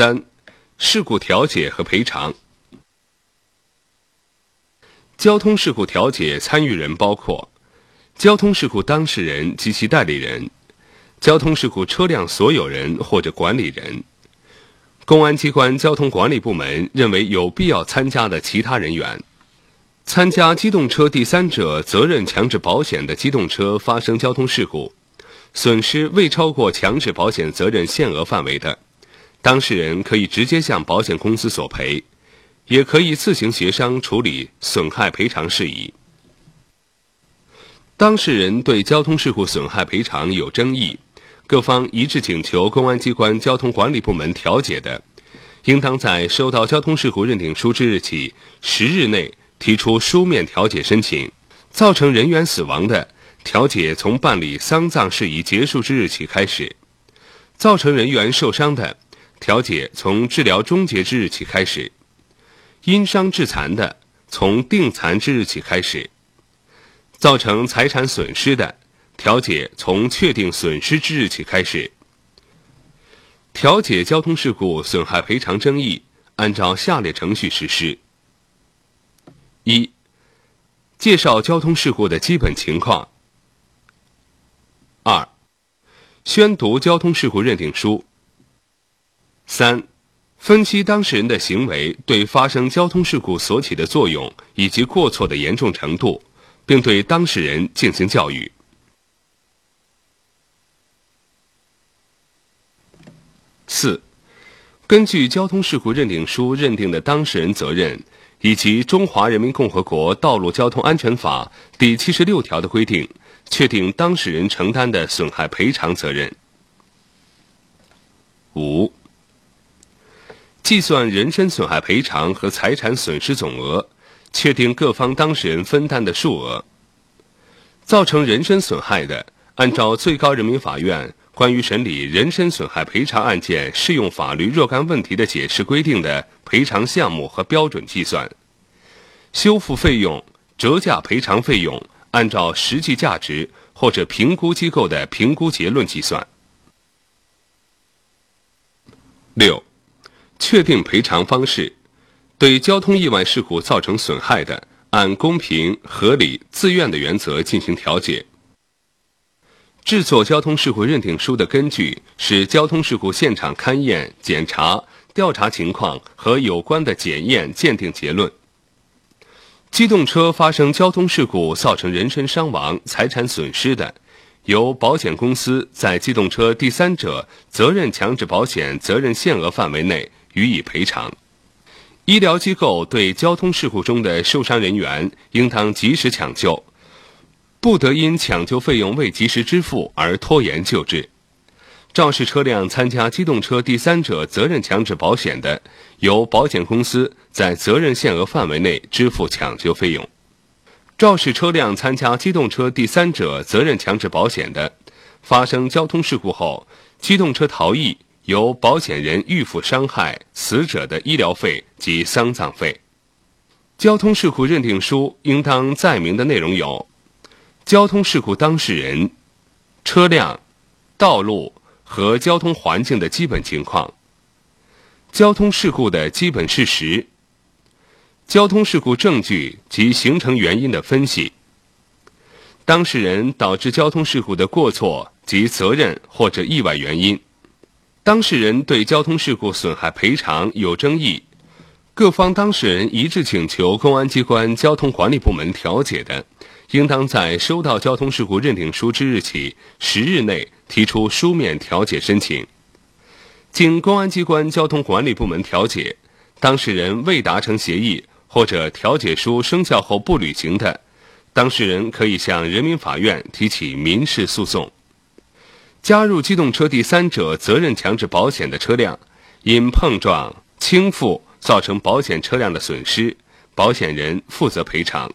三、事故调解和赔偿。交通事故调解参与人包括交通事故当事人及其代理人、交通事故车辆所有人或者管理人、公安机关交通管理部门认为有必要参加的其他人员。参加机动车第三者责任强制保险的机动车发生交通事故，损失未超过强制保险责任限额范围的，当事人可以直接向保险公司索赔。也可以自行协商处理损害赔偿事宜。当事人对交通事故损害赔偿有争议，各方一致请求公安机关交通管理部门调解的，应当在收到交通事故认定书之日起十日内提出书面调解申请。造成人员死亡的，调解从办理丧葬事宜结束之日起开始；造成人员受伤的，调解从治疗终结之日起开始。因伤致残的，从定残之日起开始；造成财产损失的，调解从确定损失之日起开始。调解交通事故损害赔偿争议，按照下列程序实施：一、介绍交通事故的基本情况；二、宣读交通事故认定书；三。分析当事人的行为对发生交通事故所起的作用以及过错的严重程度，并对当事人进行教育。四、根据交通事故认定书认定的当事人责任，以及《中华人民共和国道路交通安全法》第七十六条的规定，确定当事人承担的损害赔偿责任。五。计算人身损害赔偿和财产损失总额，确定各方当事人分担的数额。造成人身损害的，按照最高人民法院关于审理人身损害赔偿案件适用法律若干问题的解释规定的赔偿项目和标准计算。修复费用、折价赔偿费用，按照实际价值或者评估机构的评估结论计算。六。确定赔偿方式，对交通意外事故造成损害的，按公平、合理、自愿的原则进行调解。制作交通事故认定书的根据是交通事故现场勘验、检查、调查情况和有关的检验鉴定结论。机动车发生交通事故造成人身伤亡、财产损失的。由保险公司在机动车第三者责任强制保险责任限额范围内予以赔偿。医疗机构对交通事故中的受伤人员应当及时抢救，不得因抢救费用未及时支付而拖延救治。肇事车辆参加机动车第三者责任强制保险的，由保险公司在责任限额范围内支付抢救费用。肇事车辆参加机动车第三者责任强制保险的，发生交通事故后，机动车逃逸，由保险人预付伤害死者的医疗费及丧葬费。交通事故认定书应当载明的内容有：交通事故当事人、车辆、道路和交通环境的基本情况、交通事故的基本事实。交通事故证据及形成原因的分析，当事人导致交通事故的过错及责任或者意外原因，当事人对交通事故损害赔偿有争议，各方当事人一致请求公安机关交通管理部门调解的，应当在收到交通事故认定书之日起十日内提出书面调解申请。经公安机关交通管理部门调解，当事人未达成协议。或者调解书生效后不履行的，当事人可以向人民法院提起民事诉讼。加入机动车第三者责任强制保险的车辆，因碰撞倾覆造成保险车辆的损失，保险人负责赔偿。